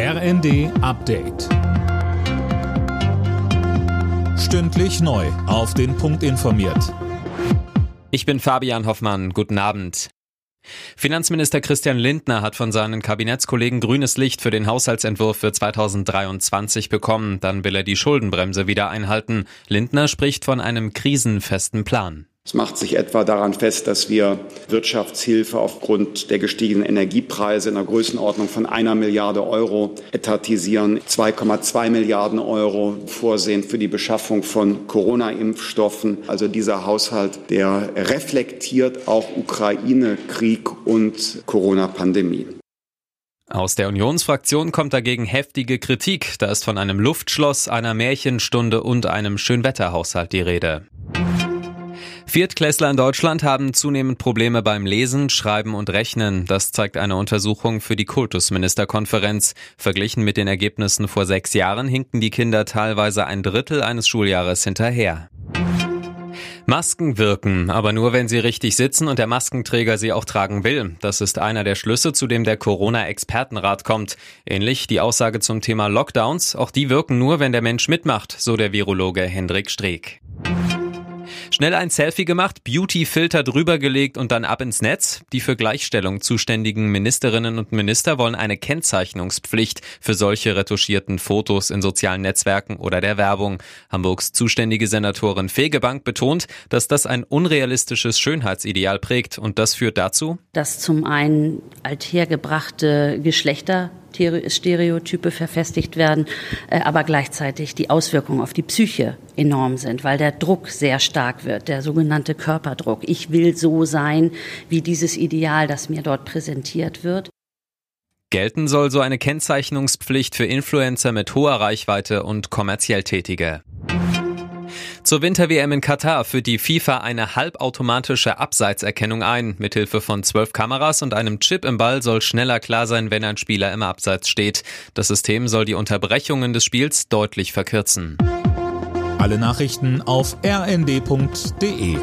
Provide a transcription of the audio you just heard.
RND Update. Stündlich neu. Auf den Punkt informiert. Ich bin Fabian Hoffmann. Guten Abend. Finanzminister Christian Lindner hat von seinen Kabinettskollegen grünes Licht für den Haushaltsentwurf für 2023 bekommen. Dann will er die Schuldenbremse wieder einhalten. Lindner spricht von einem krisenfesten Plan. Es macht sich etwa daran fest, dass wir Wirtschaftshilfe aufgrund der gestiegenen Energiepreise in der Größenordnung von einer Milliarde Euro etatisieren, 2,2 Milliarden Euro vorsehen für die Beschaffung von Corona-Impfstoffen. Also dieser Haushalt, der reflektiert auch Ukraine-Krieg und Corona-Pandemie. Aus der Unionsfraktion kommt dagegen heftige Kritik. Da ist von einem Luftschloss, einer Märchenstunde und einem Schönwetterhaushalt die Rede. Viertklässler in Deutschland haben zunehmend Probleme beim Lesen, Schreiben und Rechnen. Das zeigt eine Untersuchung für die Kultusministerkonferenz. Verglichen mit den Ergebnissen vor sechs Jahren hinken die Kinder teilweise ein Drittel eines Schuljahres hinterher. Masken wirken, aber nur wenn sie richtig sitzen und der Maskenträger sie auch tragen will. Das ist einer der Schlüsse, zu dem der Corona-Expertenrat kommt. Ähnlich die Aussage zum Thema Lockdowns. Auch die wirken nur, wenn der Mensch mitmacht, so der Virologe Hendrik Streeck. Schnell ein Selfie gemacht, Beauty-Filter drüber gelegt und dann ab ins Netz. Die für Gleichstellung zuständigen Ministerinnen und Minister wollen eine Kennzeichnungspflicht für solche retuschierten Fotos in sozialen Netzwerken oder der Werbung. Hamburgs zuständige Senatorin Fegebank betont, dass das ein unrealistisches Schönheitsideal prägt und das führt dazu, dass zum einen althergebrachte Geschlechter Stereotype verfestigt werden, äh, aber gleichzeitig die Auswirkungen auf die Psyche enorm sind, weil der Druck sehr stark wird, der sogenannte Körperdruck. Ich will so sein wie dieses Ideal, das mir dort präsentiert wird. Gelten soll so eine Kennzeichnungspflicht für Influencer mit hoher Reichweite und kommerziell Tätige. Zur Winter-WM in Katar führt die FIFA eine halbautomatische Abseitserkennung ein. Mithilfe von zwölf Kameras und einem Chip im Ball soll schneller klar sein, wenn ein Spieler im Abseits steht. Das System soll die Unterbrechungen des Spiels deutlich verkürzen. Alle Nachrichten auf rnd.de